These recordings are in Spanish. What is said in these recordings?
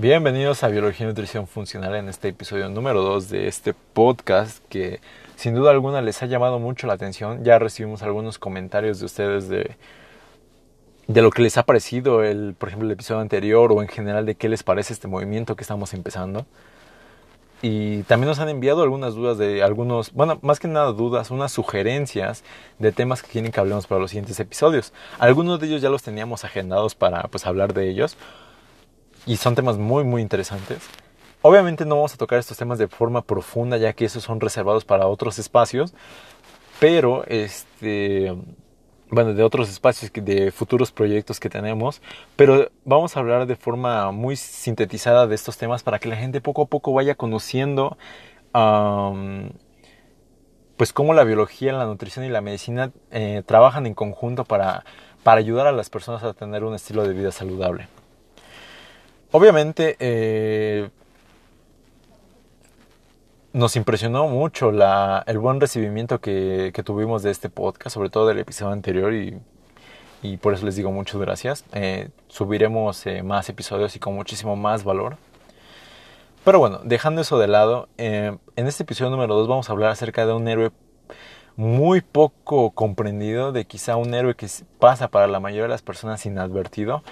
Bienvenidos a Biología y Nutrición Funcional en este episodio número 2 de este podcast que sin duda alguna les ha llamado mucho la atención. Ya recibimos algunos comentarios de ustedes de, de lo que les ha parecido, el, por ejemplo, el episodio anterior o en general de qué les parece este movimiento que estamos empezando. Y también nos han enviado algunas dudas de algunos, bueno, más que nada dudas, unas sugerencias de temas que quieren que hablemos para los siguientes episodios. Algunos de ellos ya los teníamos agendados para pues hablar de ellos y son temas muy muy interesantes. Obviamente no vamos a tocar estos temas de forma profunda ya que esos son reservados para otros espacios, pero este bueno, de otros espacios, de futuros proyectos que tenemos, pero vamos a hablar de forma muy sintetizada de estos temas para que la gente poco a poco vaya conociendo pues cómo la biología, la nutrición y la medicina eh, trabajan en conjunto para, para ayudar a las personas a tener un estilo de vida saludable. Obviamente, eh, nos impresionó mucho la, el buen recibimiento que, tuvimos de este podcast, sobre todo del episodio anterior y, por eso les digo muchas gracias. Eh, subiremos eh, más episodios y con muchísimo más valor. Pero bueno, dejando eso de lado, en este episodio número 2 vamos a hablar acerca de un héroe muy poco comprendido, de quizá un héroe que pasa para la mayoría de las personas inadvertido,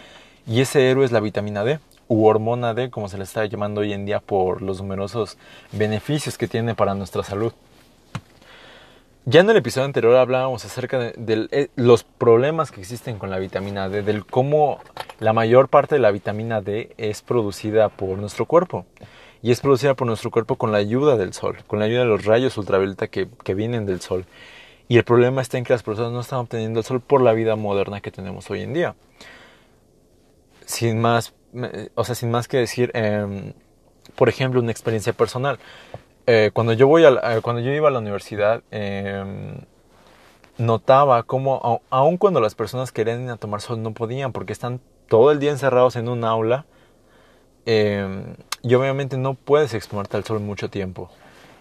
y ese héroe es la vitamina D u hormona D, como se le está llamando hoy en día por los numerosos beneficios que tiene para nuestra salud. Ya en el episodio anterior hablábamos acerca de, eh, los problemas que existen con la vitamina D, del cómo la mayor parte de la vitamina D es producida por nuestro cuerpo. Y es producida por nuestro cuerpo con la ayuda del sol, con la ayuda de los rayos ultravioleta que, que vienen del sol. Y el problema está en que las personas no están obteniendo el sol por la vida moderna que tenemos hoy en día. Sin más o sea, sin más que decir, em, por ejemplo, una experiencia personal. Eh, cuando, yo voy a eh, cuando yo iba a la universidad, em, notaba cómo, aun cuando las personas querían ir a tomar sol, no podían porque están todo el día encerrados en un aula. Em, y obviamente no puedes exponerte al sol mucho tiempo.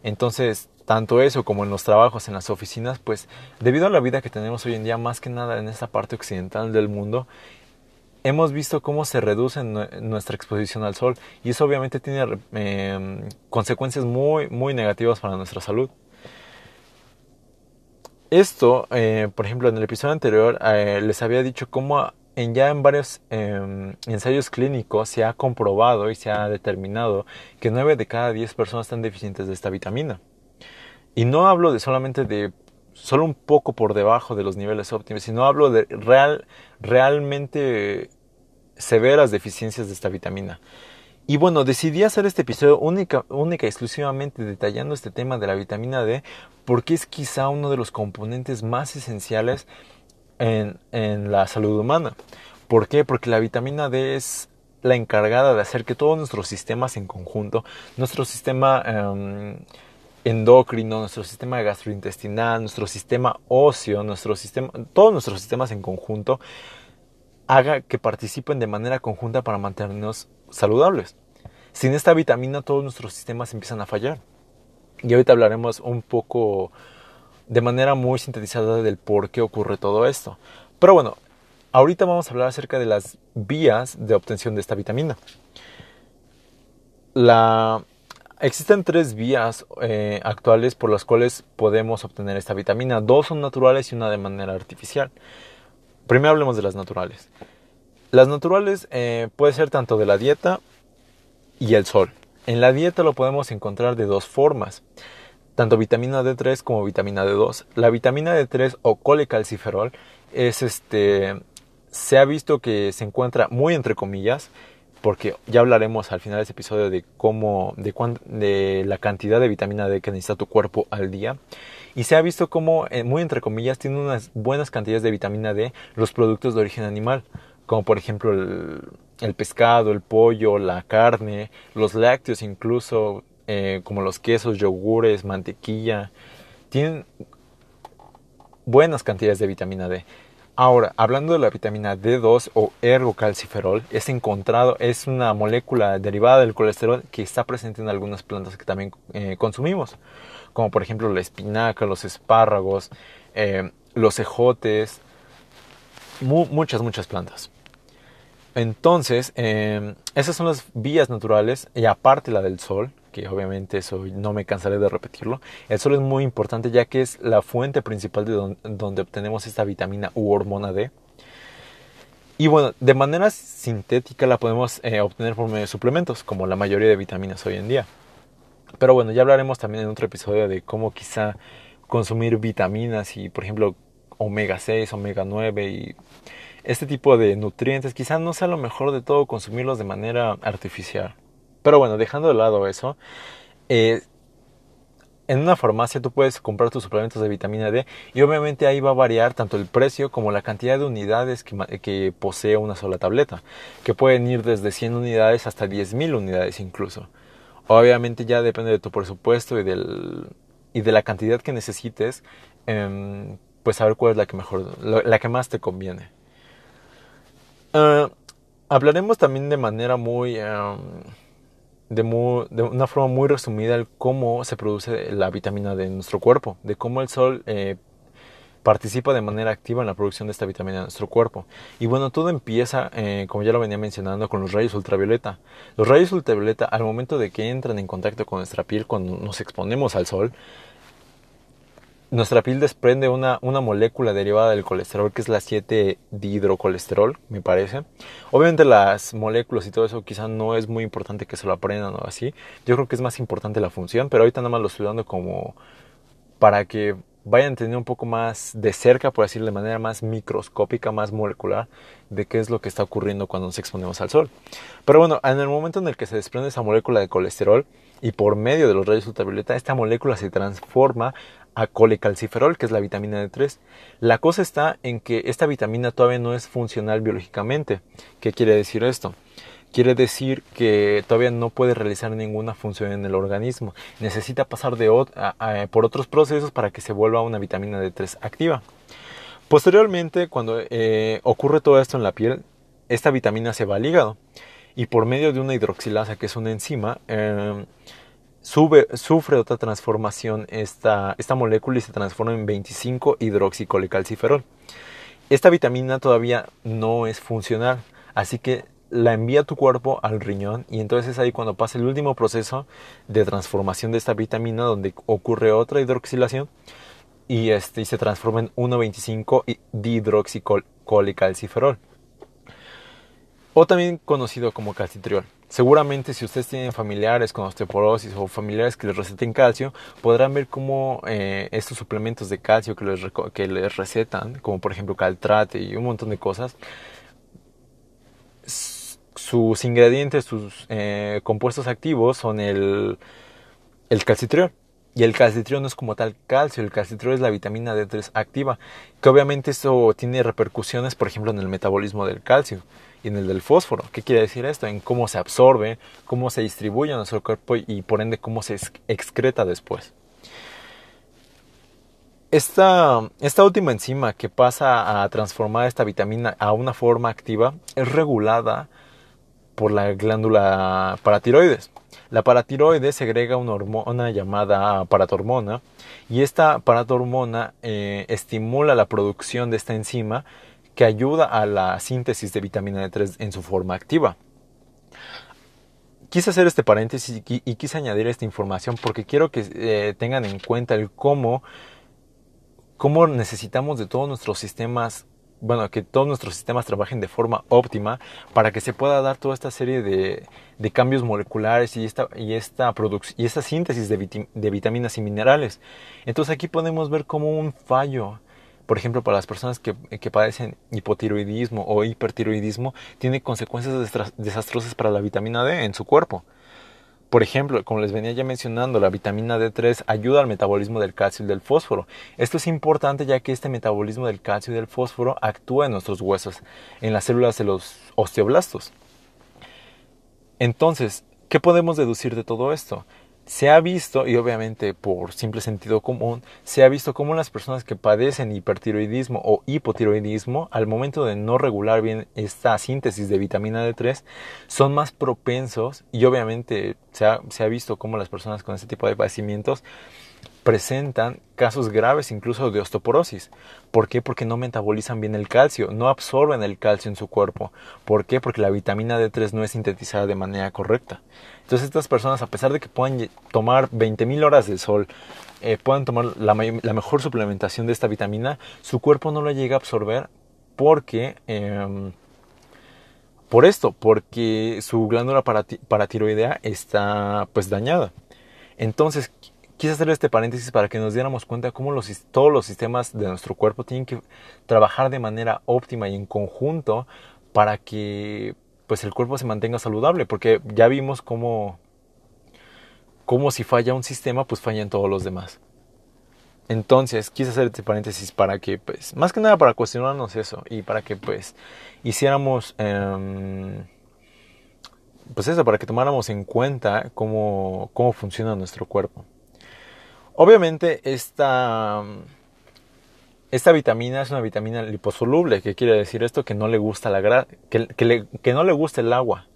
Entonces, tanto eso como en los trabajos, en las oficinas, pues debido a la vida que tenemos hoy en día, más que nada en esta parte occidental del mundo, hemos visto cómo se reduce nuestra exposición al sol y eso obviamente tiene em, consecuencias muy, muy negativas para nuestra salud. Esto, eh, por ejemplo, en el episodio anterior eh, les había dicho cómo en ya en varios em, ensayos clínicos se ha comprobado y se ha determinado que 9 de cada 10 personas están deficientes de esta vitamina. Y no hablo de solamente de solo un poco por debajo de los niveles óptimos, sino hablo de real, realmente severas deficiencias de esta vitamina. Y bueno, decidí hacer este episodio única, única exclusivamente detallando este tema de la vitamina D porque es quizá uno de los componentes más esenciales en, en la salud humana. ¿Por qué? Porque la vitamina D es la encargada de hacer que todos nuestros sistemas en conjunto, nuestro sistema em, endocrino, nuestro sistema gastrointestinal, nuestro sistema óseo, nuestro sistema, todos nuestros sistemas en conjunto haga que participen de manera conjunta para mantenernos saludables. Sin esta vitamina todos nuestros sistemas empiezan a fallar. Y ahorita hablaremos un poco de manera muy sintetizada del por qué ocurre todo esto. Pero bueno, ahorita vamos a hablar acerca de las vías de obtención de esta vitamina. La... Existen tres vías eh, actuales por las cuales podemos obtener esta vitamina. Dos son naturales y una de manera artificial. Primero hablemos de las naturales. Las naturales eh, puede ser tanto de la dieta y el sol. En la dieta lo podemos encontrar de dos formas, tanto vitamina D3 como vitamina D2. La vitamina D3 o colecalciferol es este se ha visto que se encuentra muy entre comillas porque ya hablaremos al final de este episodio de cómo de, de la cantidad de vitamina D que necesita tu cuerpo al día y se ha visto como, eh, muy entre comillas, tiene unas buenas cantidades de vitamina D los productos de origen animal, como por ejemplo el, pescado, el pollo, la carne, los lácteos incluso, eh, como los quesos, yogures, mantequilla, tienen buenas cantidades de vitamina D. Ahora, hablando de la vitamina D2 o ergocalciferol, es encontrado, es una molécula derivada del colesterol que está presente en algunas plantas que también eh, consumimos como por ejemplo la espinaca, los espárragos, eh, los ejotes, muchas, muchas plantas. Entonces, em, esas son las vías naturales y aparte la del sol, que obviamente eso no me cansaré de repetirlo. El sol es muy importante ya que es la fuente principal de donde, obtenemos esta vitamina u hormona D. Y bueno, de manera sintética la podemos eh, obtener por medio de suplementos, como la mayoría de vitaminas hoy en día. Pero bueno, ya hablaremos también en otro episodio de cómo quizá consumir vitaminas y, por ejemplo, omega 6, omega 9 y este tipo de nutrientes quizás no sea lo mejor de todo consumirlos de manera artificial. Pero bueno, dejando de lado eso, eh, en una farmacia tú puedes comprar tus suplementos de vitamina D y obviamente ahí va a variar tanto el precio como la cantidad de unidades que, que posee una sola tableta, que pueden ir desde 100 unidades hasta 10.000 unidades incluso. Obviamente ya depende de tu presupuesto y, del, y de la cantidad que necesites, eh, pues saber cuál es la que mejor, la que más te conviene. Ah, hablaremos también de manera muy, de una forma muy resumida el cómo se produce la vitamina D en nuestro cuerpo, de cómo el sol eh, participa de manera activa en la producción de esta vitamina en nuestro cuerpo. Y bueno, todo empieza, eh, como ya lo venía mencionando, con los rayos ultravioleta. Los rayos ultravioleta, al momento de que entran en contacto con nuestra piel cuando nos exponemos al sol, nuestra piel desprende una, una, molécula derivada del colesterol que es la 7-dihidrocolesterol, me parece. Obviamente las moléculas y todo eso quizá no es muy importante que se lo aprendan o así. Yo creo que es más importante la función, pero ahorita nada más lo estoy dando como para que vayan entendiendo un poco más de cerca, por decirlo de manera más microscópica, más molecular, de qué es lo que está ocurriendo cuando nos exponemos al sol. Pero bueno, en el momento en el que se desprende esa molécula de colesterol y por medio de los rayos ultravioleta, esta molécula se transforma a colecalciferol, que es la vitamina D3. La cosa está en que esta vitamina todavía no es funcional biológicamente. ¿Qué quiere decir esto? Quiere decir que todavía no puede realizar ninguna función en el organismo. Necesita pasar de, por otros procesos para que se vuelva una vitamina D3 activa. Posteriormente, cuando eh, ocurre todo esto en la piel, esta vitamina se va al hígado y por medio de una hidroxilasa, que es una enzima, eh, sufre otra transformación esta, esta molécula y se transforma en 25 hidroxicolecalciferol. Esta vitamina todavía no es funcional, así que la envía tu cuerpo al riñón y entonces es ahí cuando pasa el último proceso de transformación de esta vitamina donde ocurre otra hidroxilación y, este, y se transforma en 1,25 dihidroxicolecalciferol o también conocido como calcitriol. Seguramente si ustedes tienen familiares con osteoporosis o familiares que les receten calcio, podrán ver cómo eh, estos suplementos de calcio que les, que les recetan, como por ejemplo caltrate y un montón de cosas, sus ingredientes, sus eh, compuestos activos son el, el calcitriol. Y el calcitriol no es como tal calcio, el calcitriol es la vitamina D3 activa, que obviamente eso tiene repercusiones, por ejemplo, en el metabolismo del calcio y en el del fósforo. ¿Qué quiere decir esto? En cómo se absorbe, cómo se distribuye en nuestro cuerpo y por ende cómo se excreta después. Esta, esta última enzima que pasa a transformar esta vitamina a una forma activa es regulada por la glándula paratiroides. La paratiroides segrega una hormona llamada paratormona y esta paratormona eh, estimula la producción de esta enzima que ayuda a la síntesis de vitamina D3 en su forma activa. Quise hacer este paréntesis y, quise añadir esta información porque quiero que eh, tengan en cuenta el cómo, cómo necesitamos de todos nuestros sistemas bueno, que todos nuestros sistemas trabajen de forma óptima para que se pueda dar toda esta serie de, de cambios moleculares y esta, y esta, y esta síntesis de, de, vitaminas y minerales. Entonces aquí podemos ver como un fallo por ejemplo, para las personas que, padecen hipotiroidismo o hipertiroidismo, tiene consecuencias desastrosas para la vitamina D en su cuerpo. Por ejemplo, como les venía ya mencionando, la vitamina D3 ayuda al metabolismo del calcio y del fósforo. Esto es importante ya que este metabolismo del calcio y del fósforo actúa en nuestros huesos, en las células de los osteoblastos. Entonces, ¿qué podemos deducir de todo esto? Se ha visto, y obviamente por simple sentido común, se ha visto cómo las personas que padecen hipertiroidismo o hipotiroidismo, al momento de no regular bien esta síntesis de vitamina D3, son más propensos, y obviamente se ha, se ha visto cómo las personas con este tipo de padecimientos presentan casos graves incluso de osteoporosis. ¿Por qué? Porque no metabolizan bien el calcio, no absorben el calcio en su cuerpo. ¿Por qué? Porque la vitamina D3 no es sintetizada de manera correcta. Entonces estas personas, a pesar de que puedan tomar 20.000 horas de sol, eh, puedan tomar la, mejor suplementación de esta vitamina, su cuerpo no la llega a absorber porque... Em, por esto, porque su glándula paratiroidea está pues dañada. Entonces, quise hacer este paréntesis para que nos diéramos cuenta cómo todos los sistemas de nuestro cuerpo tienen que trabajar de manera óptima y en conjunto para que pues el cuerpo se mantenga saludable, porque ya vimos cómo, cómo si falla un sistema, pues fallan todos los demás. Entonces, quise hacer este paréntesis para que, pues, más que nada para cuestionarnos eso y para que, pues, hiciéramos, em, pues eso, para que tomáramos en cuenta cómo, cómo funciona nuestro cuerpo. Obviamente esta, esta vitamina es una vitamina liposoluble, ¿qué quiere decir esto? Que no le gusta la que, que, no le gusta el agua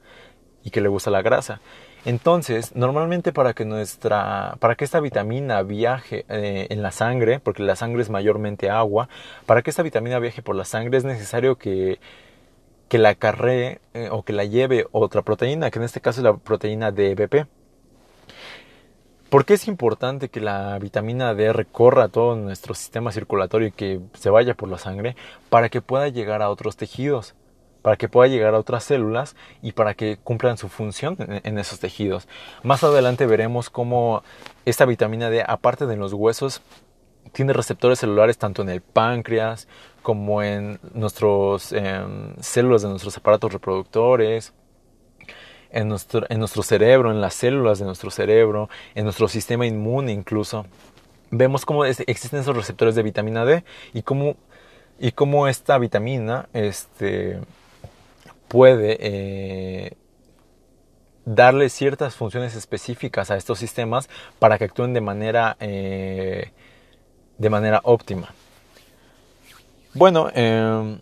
y que le gusta la grasa. Entonces, normalmente para que nuestra, para que esta vitamina viaje eh, en la sangre, porque la sangre es mayormente agua, para que esta vitamina viaje por la sangre es necesario que, que la acarree eh, o que la lleve otra proteína, que en este caso es la proteína DBP. ¿Por qué es importante que la vitamina D recorra todo nuestro sistema circulatorio y que se vaya por la sangre para que pueda llegar a otros tejidos? para que pueda llegar a otras células y para que cumplan su función en, esos tejidos. Más adelante veremos cómo esta vitamina D, aparte de los huesos, tiene receptores celulares tanto en el páncreas como en nuestras em, células de nuestros aparatos reproductores, en nuestro, en nuestro cerebro, en las células de nuestro cerebro, en nuestro sistema inmune incluso. Vemos cómo existen esos receptores de vitamina D y cómo, y cómo esta vitamina este, puede eh, darle ciertas funciones específicas a estos sistemas para que actúen de manera, eh, de manera óptima. Bueno, eh,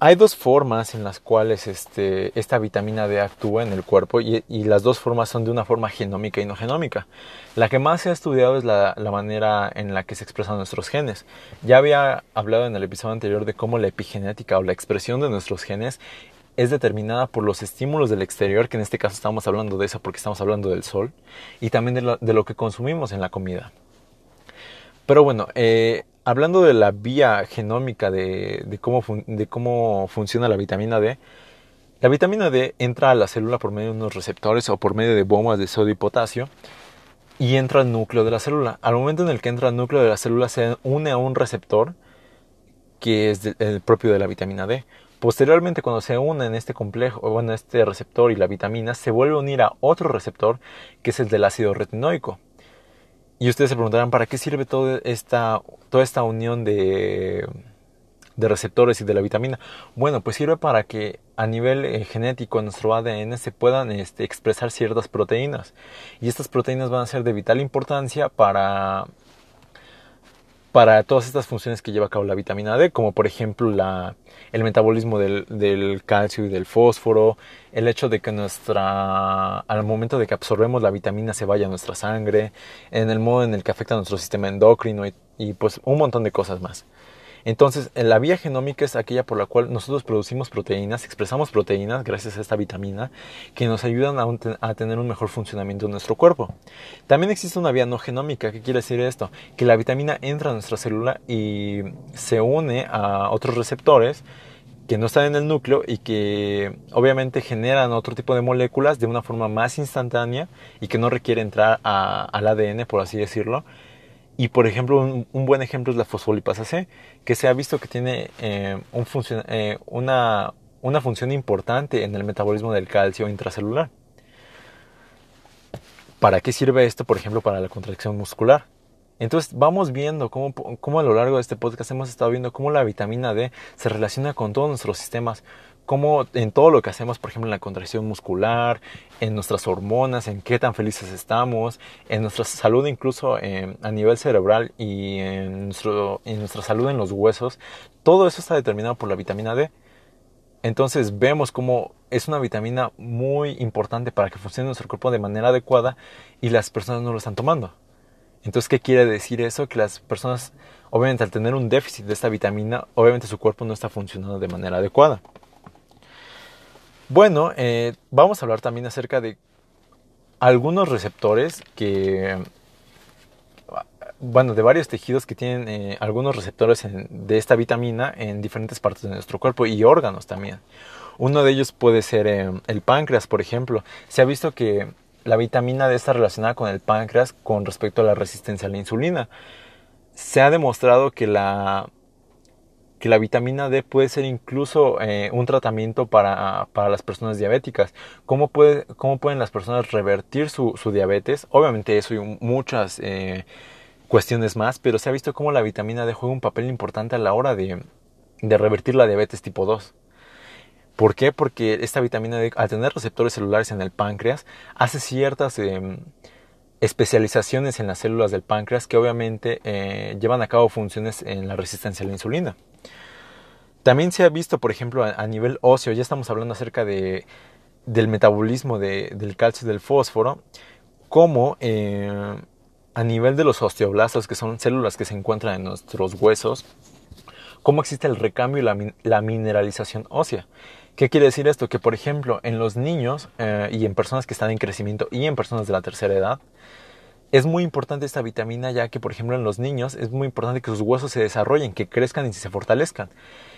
hay dos formas en las cuales este, esta vitamina D actúa en el cuerpo y, las dos formas son de una forma genómica y no genómica. La que más se ha estudiado es la, manera en la que se expresan nuestros genes. Ya había hablado en el episodio anterior de cómo la epigenética o la expresión de nuestros genes es determinada por los estímulos del exterior, que en este caso estamos hablando de eso porque estamos hablando del sol, y también de lo, de lo que consumimos en la comida. Pero bueno, eh, hablando de la vía genómica de, cómo, de cómo funciona la vitamina D, la vitamina D entra a la célula por medio de unos receptores o por medio de bombas de sodio y potasio y entra al núcleo de la célula. Al momento en el que entra al núcleo de la célula se une a un receptor que es el propio de la vitamina D. Posteriormente, cuando se une en este complejo, bueno, este receptor y la vitamina, se vuelve a unir a otro receptor que es el del ácido retinoico. Y ustedes se preguntarán, ¿para qué sirve toda esta, toda esta unión de, de receptores y de la vitamina? Bueno, pues sirve para que a nivel eh, genético en nuestro ADN se puedan este, expresar ciertas proteínas. Y estas proteínas van a ser de vital importancia para para todas estas funciones que lleva a cabo la vitamina D, como por ejemplo la, el metabolismo del, calcio y del fósforo, el hecho de que nuestra, al momento de que absorbemos la vitamina se vaya a nuestra sangre, en el modo en el que afecta a nuestro sistema endocrino y pues un montón de cosas más. Entonces, la vía genómica es aquella por la cual nosotros producimos proteínas, expresamos proteínas gracias a esta vitamina que nos ayudan a, tener un mejor funcionamiento de nuestro cuerpo. También existe una vía no genómica. ¿Qué quiere decir esto? Que la vitamina entra a nuestra célula y se une a otros receptores que no están en el núcleo y que obviamente generan otro tipo de moléculas de una forma más instantánea y que no requiere entrar al ADN, por así decirlo, y por ejemplo, un, buen ejemplo es la fosfolipasa C, que se ha visto que tiene eh, eh, una, una función importante en el metabolismo del calcio intracelular. ¿Para qué sirve esto, por ejemplo, para la contracción muscular? Entonces vamos viendo cómo, cómo, a lo largo de este podcast hemos estado viendo cómo la vitamina D se relaciona con todos nuestros sistemas, cómo en todo lo que hacemos, por ejemplo, en la contracción muscular, en nuestras hormonas, en qué tan felices estamos, en nuestra salud incluso eh, a nivel cerebral y en, nuestro, en nuestra salud en los huesos, todo eso está determinado por la vitamina D. Entonces vemos cómo es una vitamina muy importante para que funcione nuestro cuerpo de manera adecuada y las personas no lo están tomando. Entonces, ¿qué quiere decir eso? Que las personas, obviamente al tener un déficit de esta vitamina, obviamente su cuerpo no está funcionando de manera adecuada. Bueno, eh, vamos a hablar también acerca de algunos receptores que, bueno, de varios tejidos que tienen eh, algunos receptores de esta vitamina en diferentes partes de nuestro cuerpo y órganos también. Uno de ellos puede ser eh, el páncreas, por ejemplo. Se ha visto que la vitamina D está relacionada con el páncreas con respecto a la resistencia a la insulina. Se ha demostrado que la, que la vitamina D puede ser incluso eh, un tratamiento para, las personas diabéticas. ¿Cómo, puede, ¿Cómo, pueden las personas revertir su, diabetes? Obviamente eso y muchas eh, cuestiones más, pero se ha visto cómo la vitamina D juega un papel importante a la hora de, de revertir la diabetes tipo 2. ¿Por qué? Porque esta vitamina D, al tener receptores celulares en el páncreas, hace ciertas em, especializaciones en las células del páncreas que obviamente eh, llevan a cabo funciones en la resistencia a la insulina. También se ha visto, por ejemplo, a, nivel óseo, ya estamos hablando acerca de, del metabolismo del calcio y del fósforo, como eh, a nivel de los osteoblastos, que son células que se encuentran en nuestros huesos, cómo existe el recambio y la mineralización ósea. ¿Qué quiere decir esto? Que por ejemplo en los niños eh, y en personas que están en crecimiento y en personas de la tercera edad, es muy importante esta vitamina ya que por ejemplo en los niños es muy importante que sus huesos se desarrollen, que crezcan y se fortalezcan.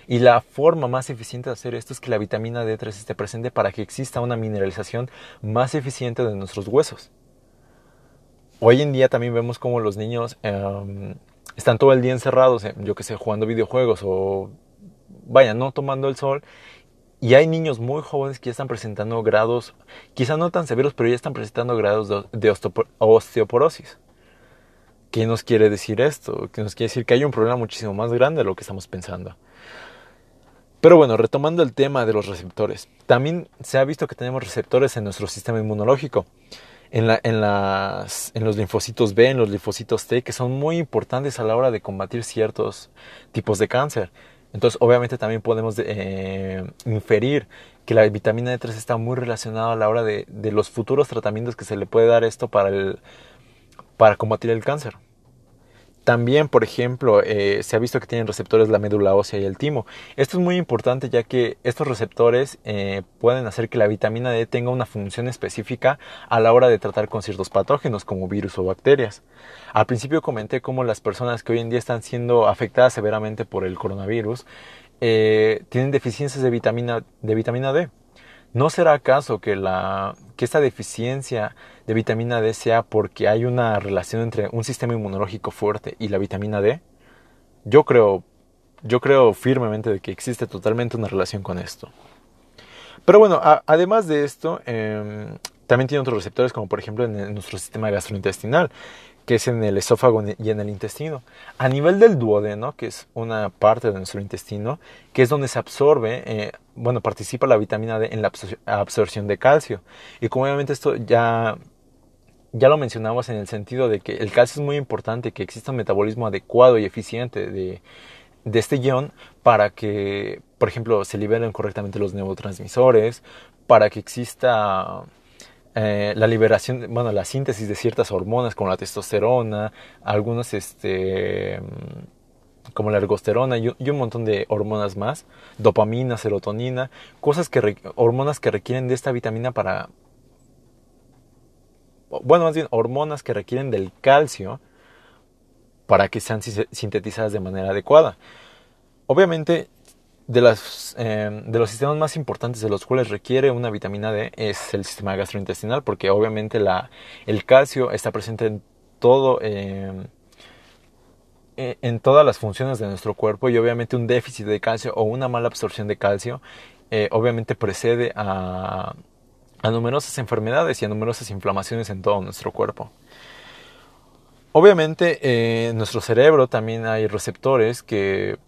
Y la forma más eficiente de hacer esto es que la vitamina D3 esté presente para que exista una mineralización más eficiente de nuestros huesos. Hoy en día también vemos como los niños em, están todo el día encerrados, yo que sé, jugando videojuegos o vaya, no tomando el sol y hay niños muy jóvenes que ya están presentando grados, quizá no tan severos, pero ya están presentando grados de, osteoporosis. ¿Qué nos quiere decir esto? Que nos quiere decir que hay un problema muchísimo más grande de lo que estamos pensando. Pero bueno, retomando el tema de los receptores, también se ha visto que tenemos receptores en nuestro sistema inmunológico, en, la, en, las, en los linfocitos B, en los linfocitos T, que son muy importantes a la hora de combatir ciertos tipos de cáncer. Entonces, obviamente también podemos eh, inferir que la vitamina D3 está muy relacionada a la hora de, los futuros tratamientos que se le puede dar esto para, el, para combatir el cáncer. También, por ejemplo, eh, se ha visto que tienen receptores la médula ósea y el timo. Esto es muy importante ya que estos receptores eh, pueden hacer que la vitamina D tenga una función específica a la hora de tratar con ciertos patógenos como virus o bacterias. Al principio comenté cómo las personas que hoy en día están siendo afectadas severamente por el coronavirus eh, tienen deficiencias de vitamina, de vitamina D. ¿No será acaso que, la, que esta deficiencia de vitamina D sea porque hay una relación entre un sistema inmunológico fuerte y la vitamina D? Yo creo, yo creo firmemente de que existe totalmente una relación con esto. Pero bueno, además de esto, em, también tiene otros receptores como por ejemplo en nuestro sistema gastrointestinal, que es en el esófago y en el intestino. A nivel del duodeno, que es una parte de nuestro intestino, que es donde se absorbe, eh, bueno, participa la vitamina D en la absorción de calcio. Y como obviamente esto ya, ya lo mencionamos en el sentido de que el calcio es muy importante, que exista un metabolismo adecuado y eficiente de, de este guion para que, por ejemplo, se liberen correctamente los neurotransmisores, para que exista eh, la liberación, bueno, la síntesis de ciertas hormonas como la testosterona, algunos, este, como la ergosterona y, un montón de hormonas más, dopamina, serotonina, cosas que, hormonas que requieren de esta vitamina para, bueno, más bien hormonas que requieren del calcio para que sean sintetizadas de manera adecuada. Obviamente, de, las, em, de los sistemas más importantes de los cuales requiere una vitamina D es el sistema gastrointestinal, porque obviamente la, el calcio está presente en todo. Em, e, en todas las funciones de nuestro cuerpo y obviamente un déficit de calcio o una mala absorción de calcio eh, obviamente precede a, a numerosas enfermedades y a numerosas inflamaciones en todo nuestro cuerpo. Obviamente eh, en nuestro cerebro también hay receptores que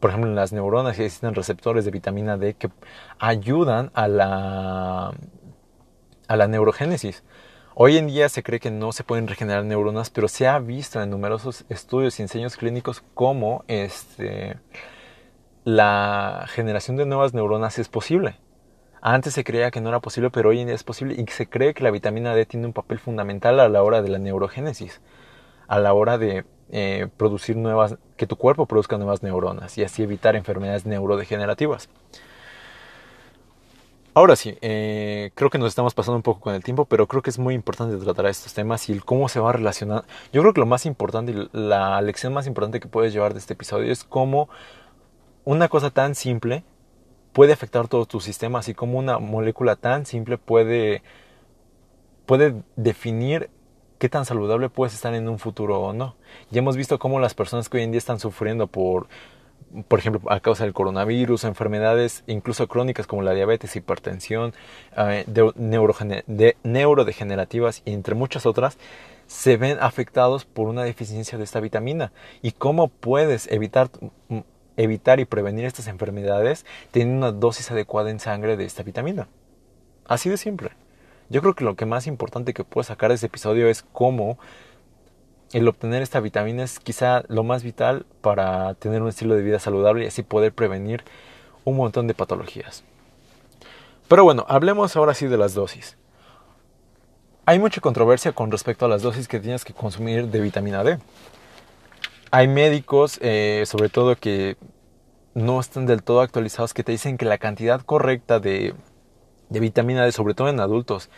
por ejemplo, en las neuronas existen receptores de vitamina D que ayudan a la, a la neurogénesis. Hoy en día se cree que no se pueden regenerar neuronas, pero se ha visto en numerosos estudios y enseños clínicos cómo este, la generación de nuevas neuronas es posible. Antes se creía que no era posible, pero hoy en día es posible y se cree que la vitamina D tiene un papel fundamental a la hora de la neurogénesis. a la hora de eh, producir nuevas, que tu cuerpo produzca nuevas neuronas y así evitar enfermedades neurodegenerativas. Ahora sí, eh, creo que nos estamos pasando un poco con el tiempo, pero creo que es muy importante tratar estos temas y el cómo se va a relacionar. Yo creo que lo más importante y la lección más importante que puedes llevar de este episodio es cómo una cosa tan simple puede afectar todo tu sistema, así como una molécula tan simple puede, puede definir qué tan saludable puedes estar en un futuro o no. Ya hemos visto cómo las personas que hoy en día están sufriendo por por ejemplo, a causa del coronavirus, enfermedades incluso crónicas como la diabetes, hipertensión, eh, de, neurodegenerativas y entre muchas otras, se ven afectados por una deficiencia de esta vitamina. ¿Y cómo puedes evitar, evitar y prevenir estas enfermedades teniendo una dosis adecuada en sangre de esta vitamina? Así de simple. Yo creo que lo que más importante que puedo sacar de este episodio es cómo el obtener esta vitamina es quizá lo más vital para tener un estilo de vida saludable y así poder prevenir un montón de patologías. Pero bueno, hablemos ahora sí de las dosis. Hay mucha controversia con respecto a las dosis que tienes que consumir de vitamina D. Hay médicos, eh, sobre todo que no están del todo actualizados, que te dicen que la cantidad correcta de, de vitamina D, sobre todo en adultos,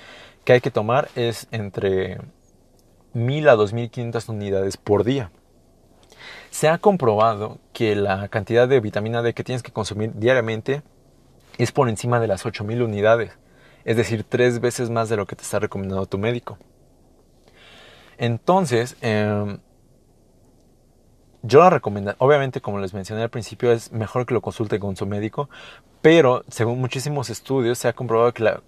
que hay que tomar es entre 1000 a 2500 unidades por día. Se ha comprobado que la cantidad de vitamina D que tienes que consumir diariamente es por encima de las 8000 unidades, es decir, tres veces más de lo que te está recomendando tu médico. Entonces, em, yo la recomiendo, obviamente como les mencioné al principio, es mejor que lo consulte con su médico, pero según muchísimos estudios se ha comprobado que la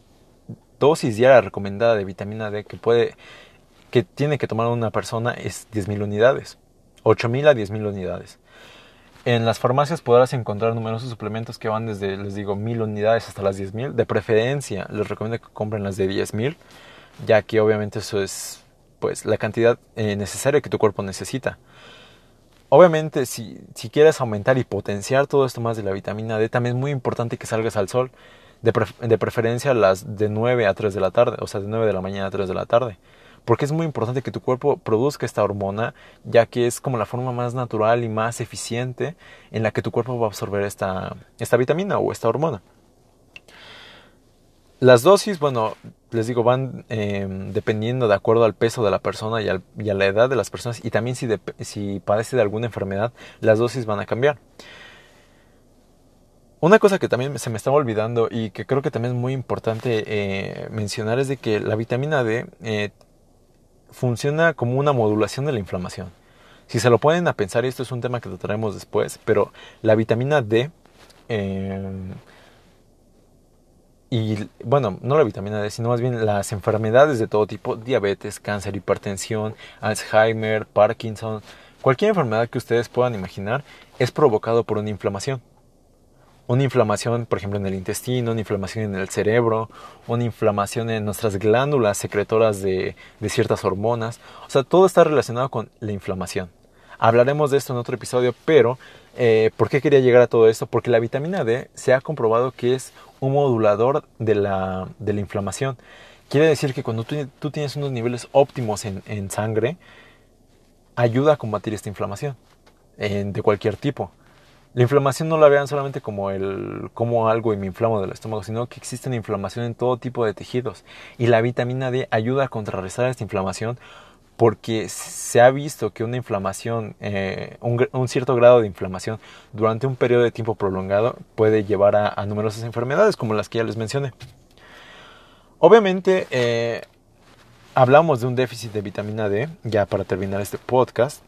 dosis diaria recomendada de vitamina D que puede que tiene que tomar una persona es 10.000 unidades, 8.000 a 10.000 unidades. En las farmacias podrás encontrar numerosos suplementos que van desde, les digo, 1.000 unidades hasta las 10.000. De preferencia, les recomiendo que compren las de 10.000, ya que obviamente eso es pues la cantidad eh, necesaria que tu cuerpo necesita. Obviamente, si, si, quieres aumentar y potenciar todo esto más de la vitamina D, también es muy importante que salgas al sol. De, de preferencia las de 9 a 3 de la tarde, o sea, de 9 de la mañana a 3 de la tarde porque es muy importante que tu cuerpo produzca esta hormona, ya que es como la forma más natural y más eficiente en la que tu cuerpo va a absorber esta, esta vitamina o esta hormona. Las dosis, bueno, les digo, van em, dependiendo de acuerdo al peso de la persona y, a la edad de las personas y también si, si padece de alguna enfermedad, las dosis van a cambiar. Una cosa que también se me estaba olvidando y que creo que también es muy importante eh, mencionar es de que la vitamina D eh, funciona como una modulación de la inflamación. Si se lo ponen a pensar, y esto es un tema que trataremos después, pero la vitamina D, eh, y bueno, no la vitamina D, sino más bien las enfermedades de todo tipo, diabetes, cáncer, hipertensión, Alzheimer, Parkinson, cualquier enfermedad que ustedes puedan imaginar, es provocado por una inflamación una inflamación, por ejemplo, en el intestino, una inflamación en el cerebro, una inflamación en nuestras glándulas secretoras de, ciertas hormonas. O sea, todo está relacionado con la inflamación. Hablaremos de esto en otro episodio, pero eh, ¿por qué quería llegar a todo esto? Porque la vitamina D se ha comprobado que es un modulador de la, de la inflamación. Quiere decir que cuando tú, tienes unos niveles óptimos en, en, sangre, ayuda a combatir esta inflamación de cualquier tipo. La inflamación no la vean solamente como el como algo y me inflamo del estómago, sino que existe una inflamación en todo tipo de tejidos y la vitamina D ayuda a contrarrestar esta inflamación porque se ha visto que una inflamación, eh, un, cierto grado de inflamación durante un periodo de tiempo prolongado puede llevar a, numerosas enfermedades como las que ya les mencioné. Obviamente eh, hablamos de un déficit de vitamina D, ya para terminar este podcast,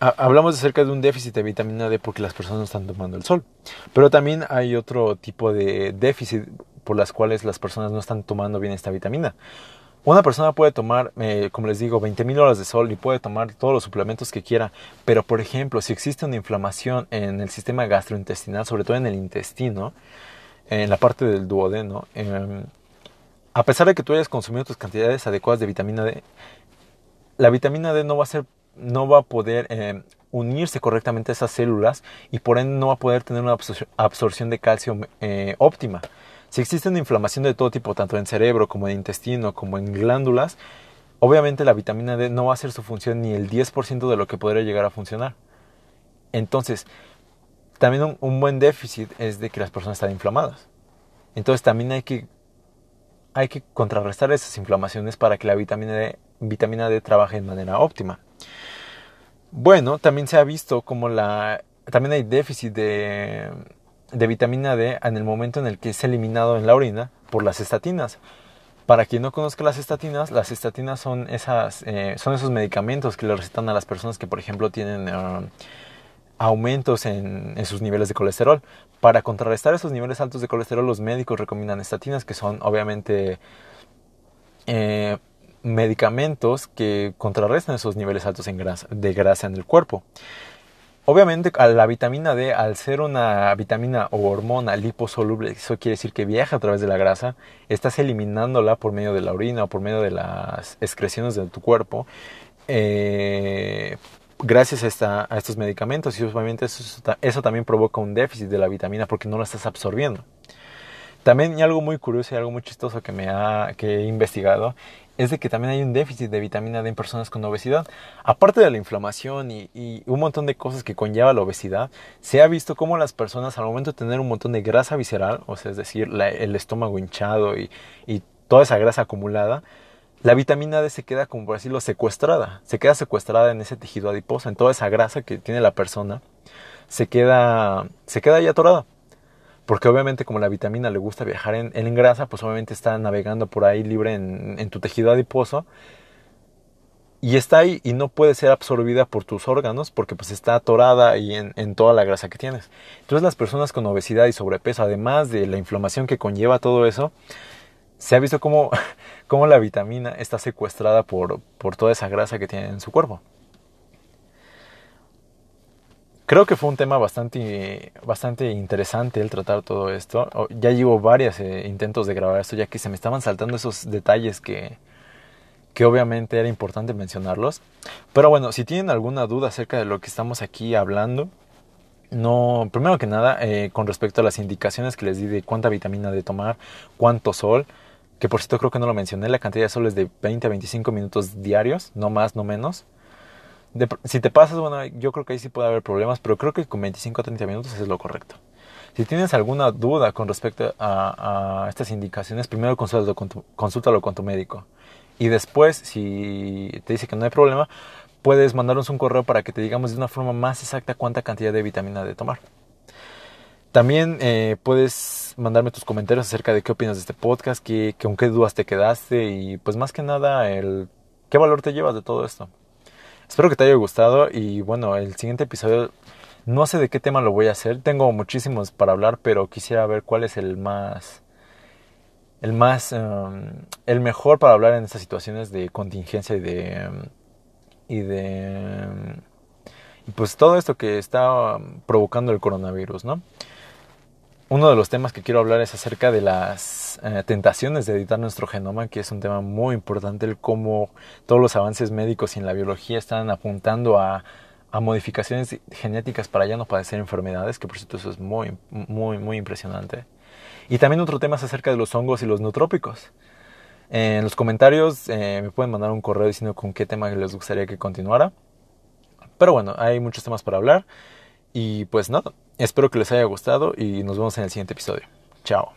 hablamos acerca de un déficit de vitamina D porque las personas no están tomando el sol. Pero también hay otro tipo de déficit por las cuales las personas no están tomando bien esta vitamina. Una persona puede tomar, eh, como les digo, 20.000 horas de sol y puede tomar todos los suplementos que quiera, pero por ejemplo, si existe una inflamación en el sistema gastrointestinal, sobre todo en el intestino, en la parte del duodeno, em, a pesar de que tú hayas consumido tus cantidades adecuadas de vitamina D, la vitamina D no va a ser no va a poder eh, unirse correctamente a esas células y por ende no va a poder tener una absorción de calcio eh, óptima. Si existe una inflamación de todo tipo, tanto en cerebro como en intestino, como en glándulas, obviamente la vitamina D no va a hacer su función ni el 10% de lo que podría llegar a funcionar. Entonces, también un, buen déficit es de que las personas están inflamadas. Entonces también hay que, hay que contrarrestar esas inflamaciones para que la vitamina D, vitamina D trabaje de manera óptima. Bueno, también se ha visto como la... También hay déficit de, de vitamina D en el momento en el que es eliminado en la orina por las estatinas. Para quien no conozca las estatinas, las estatinas son, esas, eh, son esos medicamentos que le recetan a las personas que, por ejemplo, tienen ah, aumentos en, sus niveles de colesterol. Para contrarrestar esos niveles altos de colesterol, los médicos recomiendan estatinas, que son obviamente eh, medicamentos que contrarrestan esos niveles altos grasa, de grasa en el cuerpo. Obviamente la vitamina D, al ser una vitamina o hormona liposoluble, eso quiere decir que viaja a través de la grasa, estás eliminándola por medio de la orina o por medio de las excreciones de tu cuerpo, eh, gracias a, estos medicamentos y obviamente eso, también provoca un déficit de la vitamina porque no la estás absorbiendo. También algo muy curioso y algo muy chistoso que me ha que he investigado es de que también hay un déficit de vitamina D en personas con obesidad. Aparte de la inflamación y, un montón de cosas que conlleva la obesidad, se ha visto cómo las personas al momento de tener un montón de grasa visceral, o sea, es decir, el estómago hinchado y, toda esa grasa acumulada, la vitamina D se queda, como por decirlo, secuestrada. Se queda secuestrada en ese tejido adiposo, en toda esa grasa que tiene la persona. Se queda, se queda atorada. Porque obviamente como la vitamina le gusta viajar en, en grasa, pues obviamente está navegando por ahí libre en, tu tejido adiposo. Y está ahí y no puede ser absorbida por tus órganos porque pues está atorada ahí en, en toda la grasa que tienes. Entonces las personas con obesidad y sobrepeso, además de la inflamación que conlleva todo eso, se ha visto cómo, cómo la vitamina está secuestrada por, por toda esa grasa que tiene en su cuerpo. Creo que fue un tema bastante, bastante interesante el tratar todo esto. Ya llevo varios eh, intentos de grabar esto, ya que se me estaban saltando esos detalles que, que obviamente era importante mencionarlos. Pero bueno, si tienen alguna duda acerca de lo que estamos aquí hablando, no, primero que nada, eh, con respecto a las indicaciones que les di de cuánta vitamina de tomar, cuánto sol, que por cierto creo que no lo mencioné, la cantidad de sol es de 20 a 25 minutos diarios, no más, no menos si te pasas, bueno, yo creo que ahí sí puede haber problemas, pero creo que con 25 a 30 minutos es lo correcto. Si tienes alguna duda con respecto a, estas indicaciones, primero consúltalo con, tu, consúltalo con tu médico. Y después, si te dice que no hay problema, puedes mandarnos un correo para que te digamos de una forma más exacta cuánta cantidad de vitamina de tomar. También eh, puedes mandarme tus comentarios acerca de qué opinas de este podcast, qué, con qué dudas te quedaste y pues más que nada el qué valor te llevas de todo esto. Espero que te haya gustado y bueno, el siguiente episodio no sé de qué tema lo voy a hacer. Tengo muchísimos para hablar, pero quisiera ver cuál es el más el más em, el mejor para hablar en estas situaciones de contingencia y de em, y de em, y pues todo esto que está provocando el coronavirus, ¿no? Uno de los temas que quiero hablar es acerca de las eh, tentaciones de editar nuestro genoma, que es un tema muy importante, el cómo todos los avances médicos y en la biología están apuntando a, modificaciones genéticas para ya no padecer enfermedades, que por cierto eso es muy, muy, muy impresionante. Y también otro tema es acerca de los hongos y los nootrópicos. En los comentarios eh, me pueden mandar un correo diciendo con qué tema les gustaría que continuara. Pero bueno, hay muchos temas para hablar. Y pues nada, espero que les haya gustado y nos vemos en el siguiente episodio. Chao.